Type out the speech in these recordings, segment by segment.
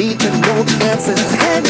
need to know the answers. And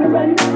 wanna run.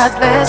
kadar